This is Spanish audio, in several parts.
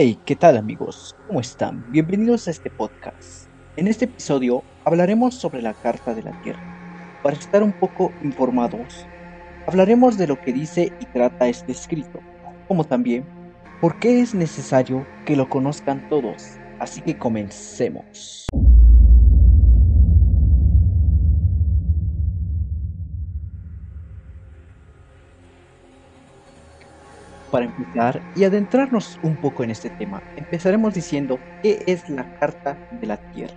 Hey, ¿qué tal amigos? ¿Cómo están? Bienvenidos a este podcast. En este episodio hablaremos sobre la Carta de la Tierra. Para estar un poco informados, hablaremos de lo que dice y trata este escrito, como también por qué es necesario que lo conozcan todos. Así que comencemos. Para empezar y adentrarnos un poco en este tema, empezaremos diciendo qué es la Carta de la Tierra.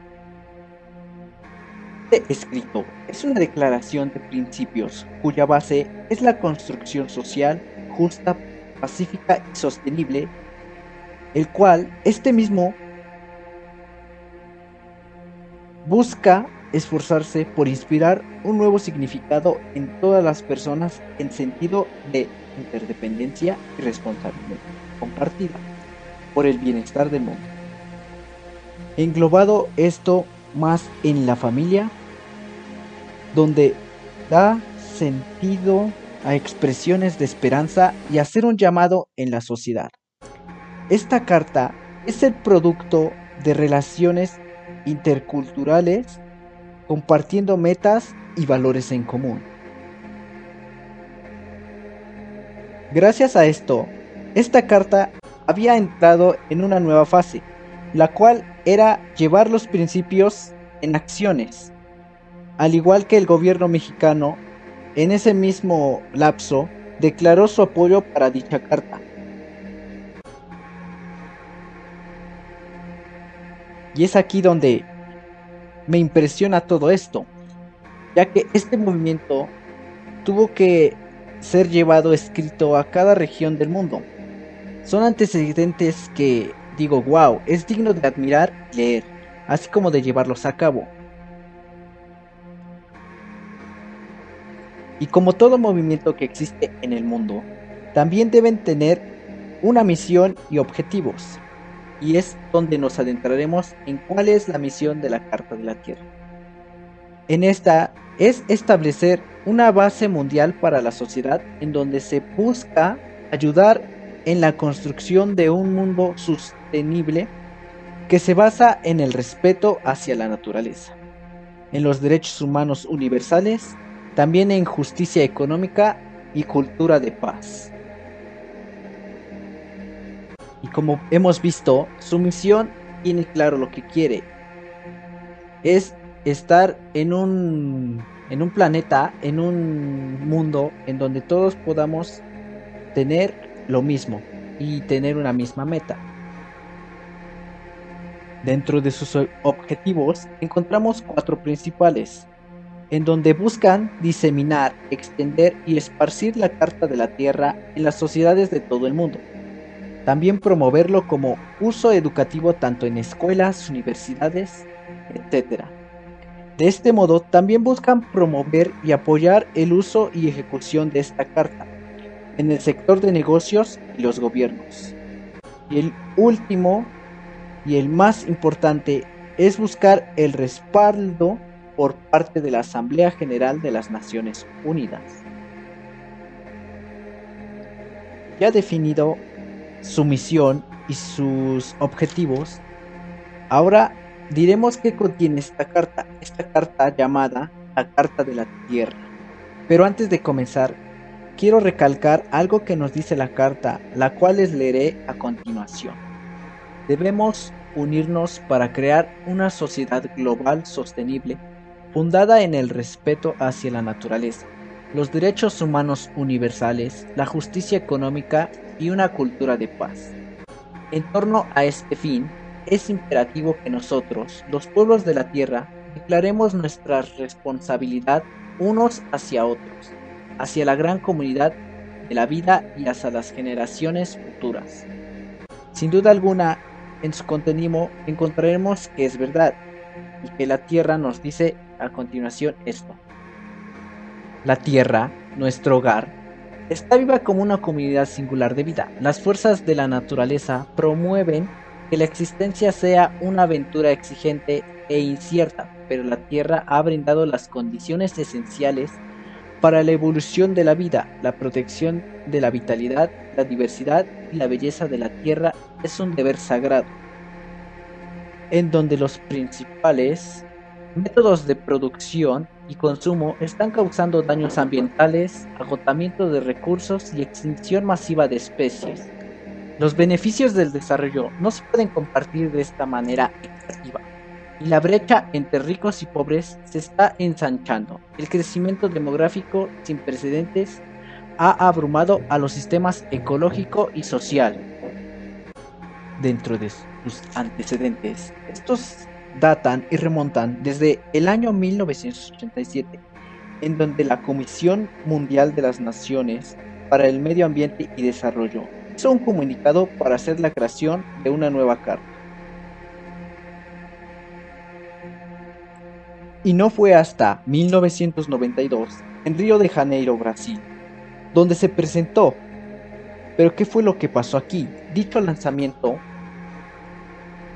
Este escrito es una declaración de principios cuya base es la construcción social justa, pacífica y sostenible, el cual este mismo busca esforzarse por inspirar un nuevo significado en todas las personas en sentido de interdependencia y responsabilidad compartida por el bienestar del mundo. Englobado esto más en la familia, donde da sentido a expresiones de esperanza y hacer un llamado en la sociedad. Esta carta es el producto de relaciones interculturales compartiendo metas y valores en común. Gracias a esto, esta carta había entrado en una nueva fase, la cual era llevar los principios en acciones. Al igual que el gobierno mexicano, en ese mismo lapso, declaró su apoyo para dicha carta. Y es aquí donde me impresiona todo esto, ya que este movimiento tuvo que ser llevado escrito a cada región del mundo. Son antecedentes que digo, wow, es digno de admirar y leer, así como de llevarlos a cabo. Y como todo movimiento que existe en el mundo, también deben tener una misión y objetivos. Y es donde nos adentraremos en cuál es la misión de la Carta de la Tierra. En esta es establecer una base mundial para la sociedad en donde se busca ayudar en la construcción de un mundo sostenible que se basa en el respeto hacia la naturaleza, en los derechos humanos universales, también en justicia económica y cultura de paz. Y como hemos visto, su misión tiene claro lo que quiere. Es estar en un, en un planeta, en un mundo en donde todos podamos tener lo mismo y tener una misma meta. Dentro de sus objetivos encontramos cuatro principales, en donde buscan diseminar, extender y esparcir la Carta de la Tierra en las sociedades de todo el mundo. También promoverlo como uso educativo tanto en escuelas, universidades, etc de este modo, también buscan promover y apoyar el uso y ejecución de esta carta en el sector de negocios y los gobiernos. Y el último y el más importante es buscar el respaldo por parte de la Asamblea General de las Naciones Unidas. Ya definido su misión y sus objetivos, ahora diremos que contiene esta carta, esta carta llamada la Carta de la Tierra. Pero antes de comenzar, quiero recalcar algo que nos dice la carta, la cual les leeré a continuación. Debemos unirnos para crear una sociedad global sostenible, fundada en el respeto hacia la naturaleza, los derechos humanos universales, la justicia económica y una cultura de paz. En torno a este fin, es imperativo que nosotros, los pueblos de la tierra, declaremos nuestra responsabilidad unos hacia otros, hacia la gran comunidad de la vida y hacia las generaciones futuras. Sin duda alguna, en su contenido encontraremos que es verdad y que la tierra nos dice a continuación esto. La tierra, nuestro hogar, está viva como una comunidad singular de vida. Las fuerzas de la naturaleza promueven que la existencia sea una aventura exigente e incierta, pero la Tierra ha brindado las condiciones esenciales para la evolución de la vida, la protección de la vitalidad, la diversidad y la belleza de la Tierra es un deber sagrado, en donde los principales métodos de producción y consumo están causando daños ambientales, agotamiento de recursos y extinción masiva de especies. Los beneficios del desarrollo no se pueden compartir de esta manera equitativa y la brecha entre ricos y pobres se está ensanchando. El crecimiento demográfico sin precedentes ha abrumado a los sistemas ecológico y social. Dentro de sus antecedentes, estos datan y remontan desde el año 1987, en donde la Comisión Mundial de las Naciones para el Medio Ambiente y Desarrollo hizo un comunicado para hacer la creación de una nueva carta Y no fue hasta 1992, en Río de Janeiro, Brasil, donde se presentó. Pero ¿qué fue lo que pasó aquí? Dicho lanzamiento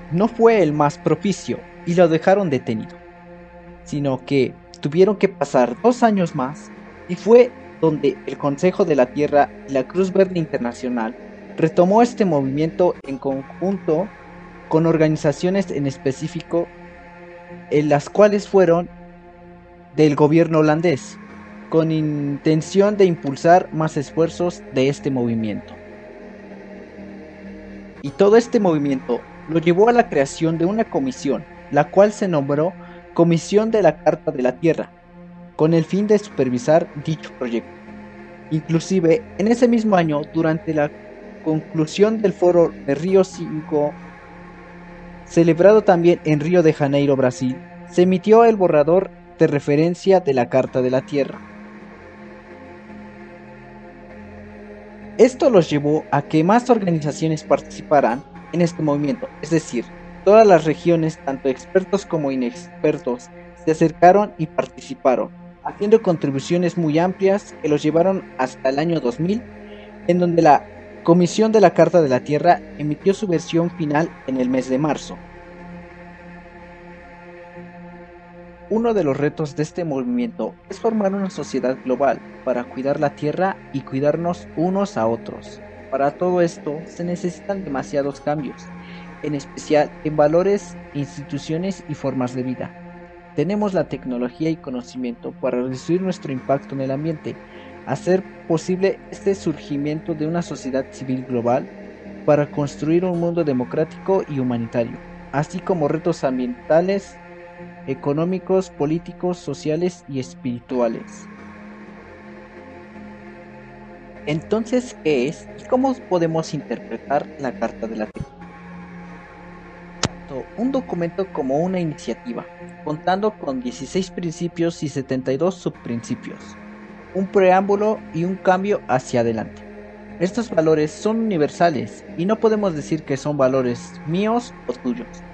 no fue el más propicio y lo dejaron detenido, sino que tuvieron que pasar dos años más y fue donde el Consejo de la Tierra y la Cruz Verde Internacional retomó este movimiento en conjunto con organizaciones en específico en las cuales fueron del gobierno holandés, con intención de impulsar más esfuerzos de este movimiento. Y todo este movimiento lo llevó a la creación de una comisión, la cual se nombró Comisión de la Carta de la Tierra, con el fin de supervisar dicho proyecto. Inclusive, en ese mismo año, durante la conclusión del foro de Río 5 celebrado también en Río de Janeiro, Brasil, se emitió el borrador de referencia de la Carta de la Tierra. Esto los llevó a que más organizaciones participaran en este movimiento, es decir, todas las regiones, tanto expertos como inexpertos, se acercaron y participaron, haciendo contribuciones muy amplias que los llevaron hasta el año 2000, en donde la Comisión de la Carta de la Tierra emitió su versión final en el mes de marzo. Uno de los retos de este movimiento es formar una sociedad global para cuidar la Tierra y cuidarnos unos a otros. Para todo esto se necesitan demasiados cambios, en especial en valores, instituciones y formas de vida. Tenemos la tecnología y conocimiento para reducir nuestro impacto en el ambiente, hacer posible este surgimiento de una sociedad civil global para construir un mundo democrático y humanitario, así como retos ambientales, económicos, políticos, sociales y espirituales. Entonces, ¿qué es y cómo podemos interpretar la Carta de la Tierra? Un documento como una iniciativa, contando con 16 principios y 72 subprincipios un preámbulo y un cambio hacia adelante. Estos valores son universales y no podemos decir que son valores míos o tuyos,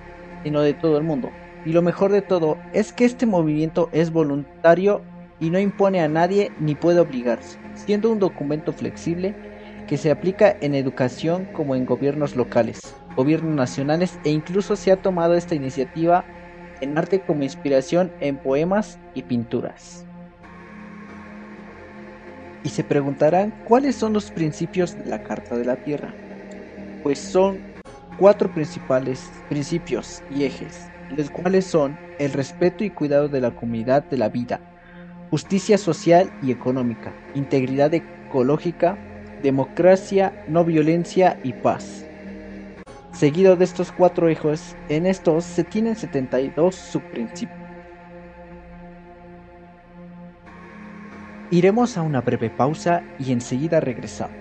sino de todo el mundo. Y lo mejor de todo es que este movimiento es voluntario y no impone a nadie ni puede obligarse, siendo un documento flexible que se aplica en educación como en gobiernos locales, gobiernos nacionales e incluso se ha tomado esta iniciativa en arte como inspiración en poemas y pinturas y se preguntarán cuáles son los principios de la Carta de la Tierra. Pues son cuatro principales principios y ejes, los cuales son el respeto y cuidado de la comunidad de la vida, justicia social y económica, integridad ecológica, democracia, no violencia y paz. Seguido de estos cuatro ejes, en estos se tienen 72 subprincipios. Iremos a una breve pausa y enseguida regresamos.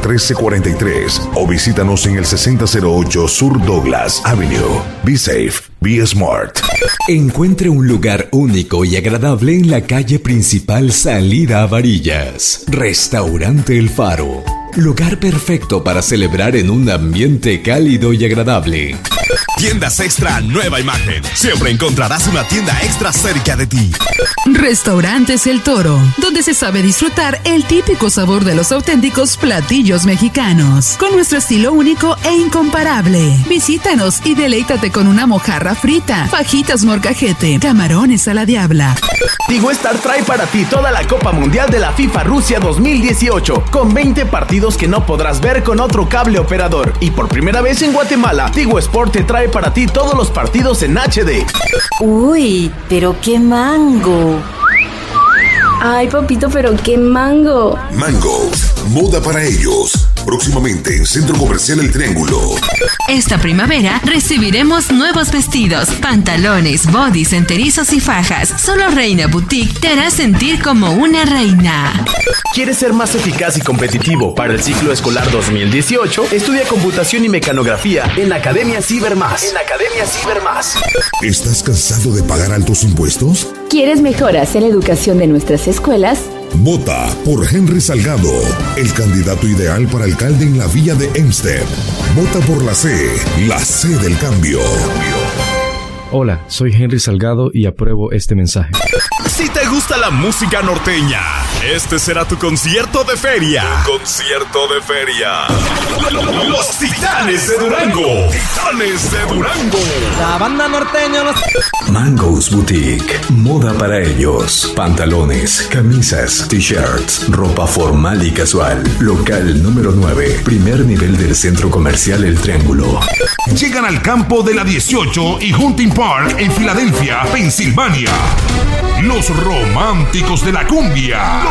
1343 o visítanos en el 6008 Sur Douglas Avenue. Be safe, be smart. Encuentre un lugar único y agradable en la calle principal Salida a Varillas. Restaurante El Faro. Lugar perfecto para celebrar en un ambiente cálido y agradable. Tiendas Extra Nueva Imagen. Siempre encontrarás una tienda extra cerca de ti. Restaurantes El Toro, donde se sabe disfrutar el típico sabor de los auténticos platillos mexicanos, con nuestro estilo único e incomparable. Visítanos y deleítate con una mojarra frita, fajitas morcajete, camarones a la diabla. Tigo Star trae para ti toda la Copa Mundial de la FIFA Rusia 2018, con 20 partidos que no podrás ver con otro cable operador. Y por primera vez en Guatemala, Tigo Sport te trae para ti todos los partidos en HD. Uy, pero qué mango. Ay, papito, pero qué mango. Mango, moda para ellos. Próximamente en Centro Comercial El Triángulo. Esta primavera recibiremos nuevos vestidos, pantalones, bodys, enterizos y fajas. Solo Reina Boutique te hará sentir como una reina. ¿Quieres ser más eficaz y competitivo para el ciclo escolar 2018? Estudia computación y mecanografía en Academia Cibermás. En Academia Cibermás. ¿Estás cansado de pagar altos impuestos? ¿Quieres mejoras en la educación de nuestras escuelas? Vota por Henry Salgado, el candidato ideal para alcalde en la villa de Hempstead. Vota por la C, la C del cambio. Hola, soy Henry Salgado y apruebo este mensaje. Si te gusta la música norteña, este será tu concierto de feria. concierto de feria. Los Titanes de Durango. Titanes de Durango. La banda norteña los... Mango's Boutique. Moda para ellos. Pantalones, camisas, t-shirts, ropa formal y casual. Local número 9. Primer nivel del centro comercial El Triángulo. Llegan al campo de la 18 y Hunting Park en Filadelfia, Pensilvania. Los románticos de la cumbia.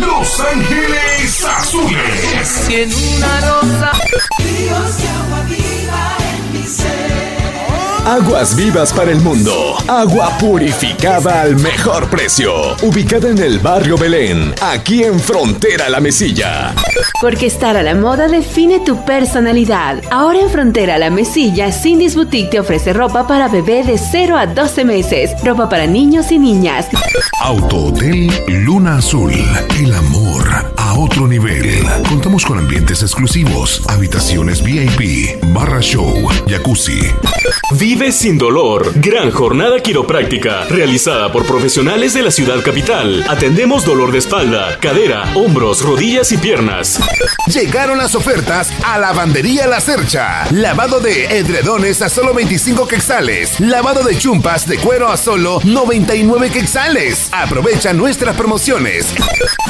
Los Ángeles Azules. En una rosa. Aguas vivas para el mundo. Agua purificada al mejor precio. Ubicada en el barrio Belén, aquí en Frontera La Mesilla. Porque estar a la moda define tu personalidad. Ahora en Frontera La Mesilla, Cindy's Boutique te ofrece ropa para bebé de 0 a 12 meses, ropa para niños y niñas. Auto Hotel Luna Azul. El amor a otro nivel. Contamos con ambientes exclusivos, habitaciones VIP, barra show, jacuzzi. Vive sin dolor. Gran jornada quiropráctica, realizada por profesionales de la ciudad capital. Atendemos dolor de espalda, cadera, hombros, rodillas y piernas. Llegaron las ofertas a Lavandería La Cercha. Lavado de edredones a solo 25 quexales. Lavado de chumpas de cuero a solo 99 quexales. Aprovecha nuestras promociones.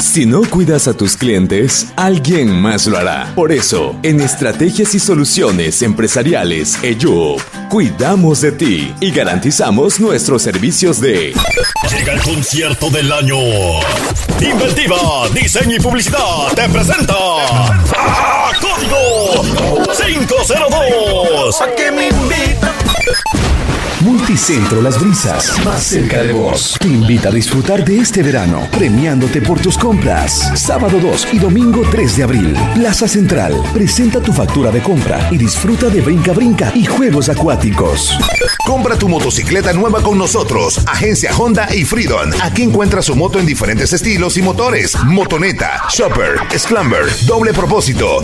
Si no cuidas a tus clientes, alguien más lo hará. Por eso, en Estrategias y Soluciones Empresariales, EYUP, cuidamos de ti y garantizamos nuestros servicios de... Llega el concierto del año. Inventiva, diseño y publicidad te presenta. ¡Ah, Código 502. ¿A qué me invita? Multicentro Las Brisas, más cerca de vos. Te invita a disfrutar de este verano, premiándote por tus compras. Sábado 2 y domingo 3 de abril. Plaza Central, presenta tu factura de compra y disfruta de brinca brinca y juegos acuáticos. Compra tu motocicleta nueva con nosotros. Agencia Honda y Freedom. Aquí encuentras su moto en diferentes estilos y motores. Motoneta, Shopper, Sclamber, doble propósito.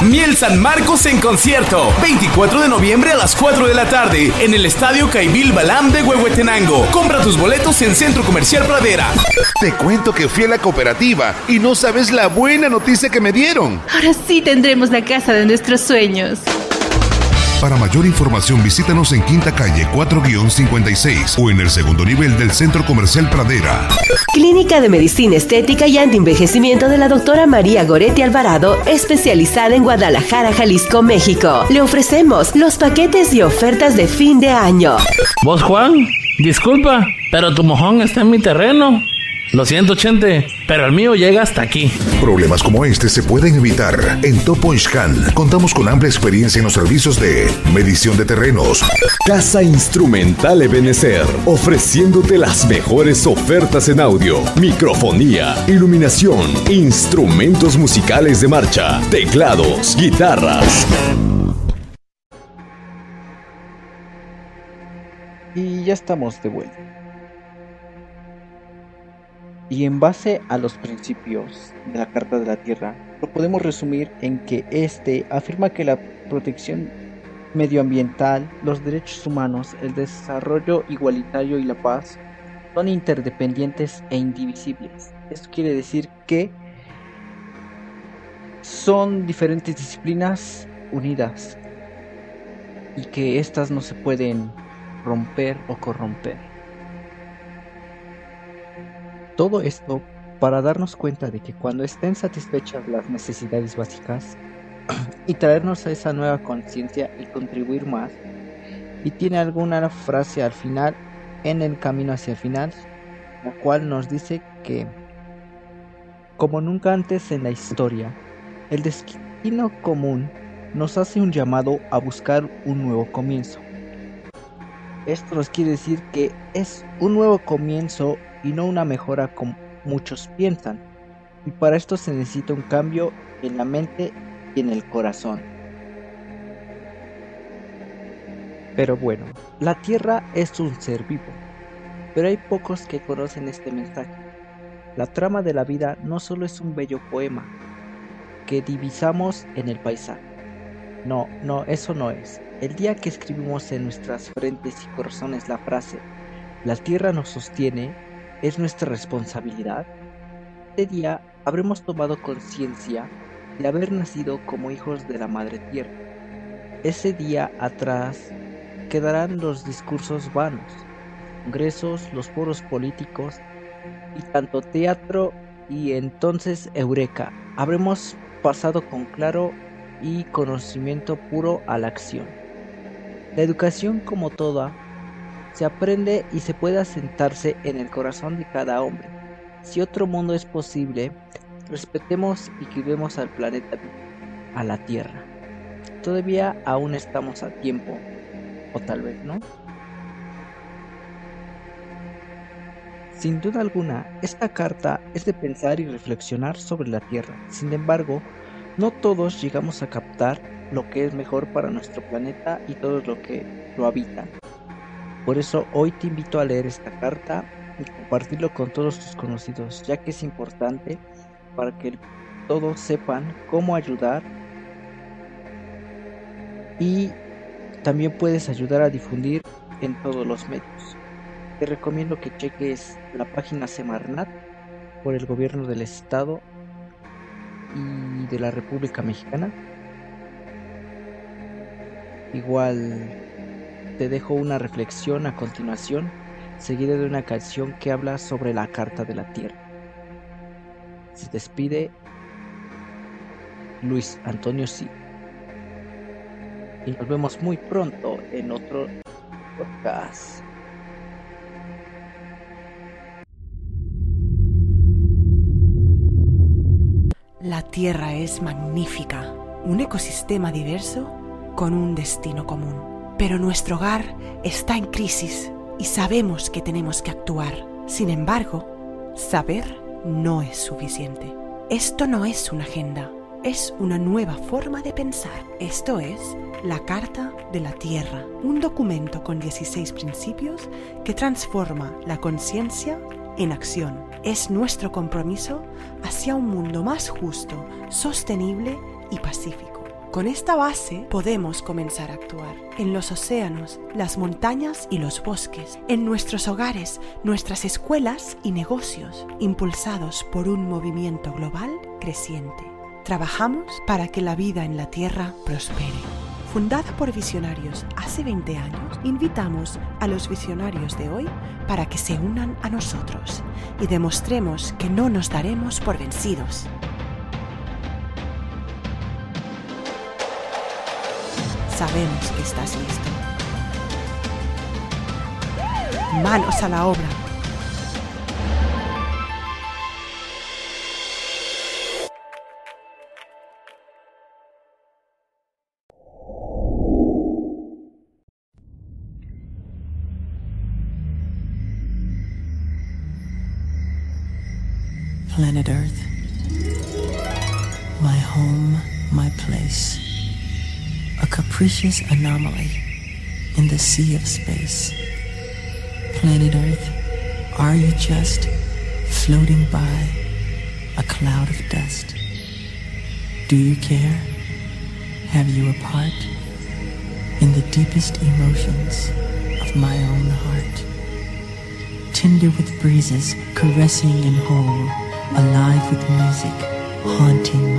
Miel San Marcos en concierto. 24 de noviembre a las 4 de la tarde en el Estadio Caibil Balam de Huehuetenango. Compra tus boletos en Centro Comercial Pradera. Te cuento que fui a la cooperativa y no sabes la buena noticia que me dieron. Ahora sí tendremos la casa de nuestros sueños. Para mayor información visítanos en Quinta Calle 4-56 o en el segundo nivel del Centro Comercial Pradera. Clínica de Medicina Estética y Antienvejecimiento de la doctora María Goretti Alvarado, especializada en Guadalajara, Jalisco, México. Le ofrecemos los paquetes y ofertas de fin de año. ¿Vos, Juan? Disculpa, pero tu mojón está en mi terreno. Lo siento, Chente, pero el mío llega hasta aquí. Problemas como este se pueden evitar. En Topo Ishkan contamos con amplia experiencia en los servicios de medición de terrenos. Casa Instrumental Ebenecer, ofreciéndote las mejores ofertas en audio, microfonía, iluminación, instrumentos musicales de marcha, teclados, guitarras. Y ya estamos de vuelta. Y en base a los principios de la Carta de la Tierra, lo podemos resumir en que este afirma que la protección medioambiental, los derechos humanos, el desarrollo igualitario y la paz son interdependientes e indivisibles. Esto quiere decir que son diferentes disciplinas unidas y que éstas no se pueden romper o corromper. Todo esto para darnos cuenta de que cuando estén satisfechas las necesidades básicas y traernos a esa nueva conciencia y contribuir más, y tiene alguna frase al final, en el camino hacia el final, la cual nos dice que, como nunca antes en la historia, el destino común nos hace un llamado a buscar un nuevo comienzo. Esto nos quiere decir que es un nuevo comienzo y no una mejora como muchos piensan. Y para esto se necesita un cambio en la mente y en el corazón. Pero bueno, la Tierra es un ser vivo, pero hay pocos que conocen este mensaje. La trama de la vida no solo es un bello poema que divisamos en el paisaje. No, no, eso no es. El día que escribimos en nuestras frentes y corazones la frase, la Tierra nos sostiene, es nuestra responsabilidad. Este día habremos tomado conciencia de haber nacido como hijos de la Madre Tierra. Ese día atrás quedarán los discursos vanos, congresos, los foros políticos y tanto teatro y entonces Eureka. Habremos pasado con claro y conocimiento puro a la acción. La educación como toda se aprende y se puede asentarse en el corazón de cada hombre. Si otro mundo es posible, respetemos y cuidemos al planeta, a la Tierra. Todavía aún estamos a tiempo, o tal vez no. Sin duda alguna, esta carta es de pensar y reflexionar sobre la Tierra. Sin embargo, no todos llegamos a captar lo que es mejor para nuestro planeta y todo lo que lo habitan. Por eso hoy te invito a leer esta carta y compartirlo con todos tus conocidos, ya que es importante para que todos sepan cómo ayudar y también puedes ayudar a difundir en todos los medios. Te recomiendo que cheques la página Semarnat por el gobierno del estado y de la República Mexicana. Igual te dejo una reflexión a continuación, seguida de una canción que habla sobre la Carta de la Tierra. Se despide Luis Antonio Sí. Y nos vemos muy pronto en otro podcast. La Tierra es magnífica, un ecosistema diverso con un destino común. Pero nuestro hogar está en crisis y sabemos que tenemos que actuar. Sin embargo, saber no es suficiente. Esto no es una agenda, es una nueva forma de pensar. Esto es la Carta de la Tierra, un documento con 16 principios que transforma la conciencia en acción. Es nuestro compromiso hacia un mundo más justo, sostenible y pacífico. Con esta base podemos comenzar a actuar en los océanos, las montañas y los bosques, en nuestros hogares, nuestras escuelas y negocios, impulsados por un movimiento global creciente. Trabajamos para que la vida en la Tierra prospere. Fundada por visionarios hace 20 años, invitamos a los visionarios de hoy para que se unan a nosotros y demostremos que no nos daremos por vencidos. Sabemos que estás listo. Manos a la obra. Planet Earth. Capricious anomaly in the sea of space. Planet Earth, are you just floating by a cloud of dust? Do you care? Have you a part in the deepest emotions of my own heart? Tender with breezes, caressing and whole, alive with music, haunting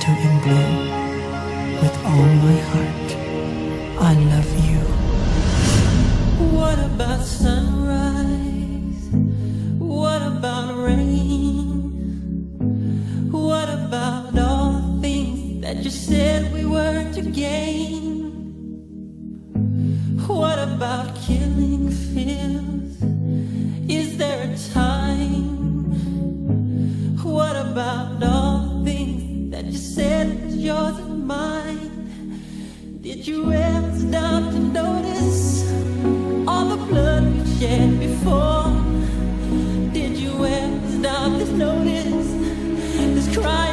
gentle and blue, with all my heart, I love you. What about sunrise? Did you ever stop to notice all the blood we shed before? Did you ever stop to notice this crying?